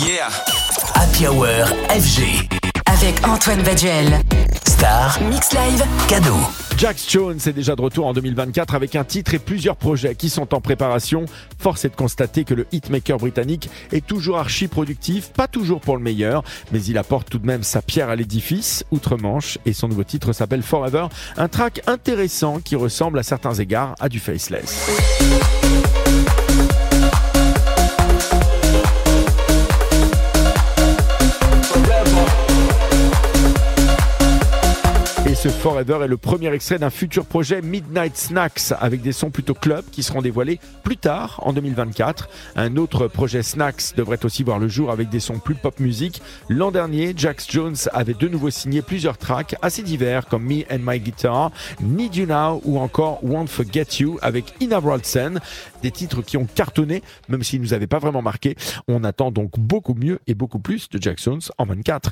Yeah. Happy Hour FG. Avec Antoine Baduel. Star, Mix Live. cadeau. Jax Jones est déjà de retour en 2024 avec un titre et plusieurs projets qui sont en préparation. Force est de constater que le hitmaker britannique est toujours archi productif, pas toujours pour le meilleur, mais il apporte tout de même sa pierre à l'édifice, outre-Manche, et son nouveau titre s'appelle Forever, un track intéressant qui ressemble à certains égards à du Faceless. Ce Forever est le premier extrait d'un futur projet Midnight Snacks avec des sons plutôt club qui seront dévoilés plus tard en 2024. Un autre projet Snacks devrait aussi voir le jour avec des sons plus pop music. L'an dernier, Jax Jones avait de nouveau signé plusieurs tracks assez divers comme Me and My Guitar, Need You Now ou encore Won't Forget You avec Ina Wroldsen. Des titres qui ont cartonné même s'ils nous avaient pas vraiment marqué. On attend donc beaucoup mieux et beaucoup plus de Jax Jones en 24.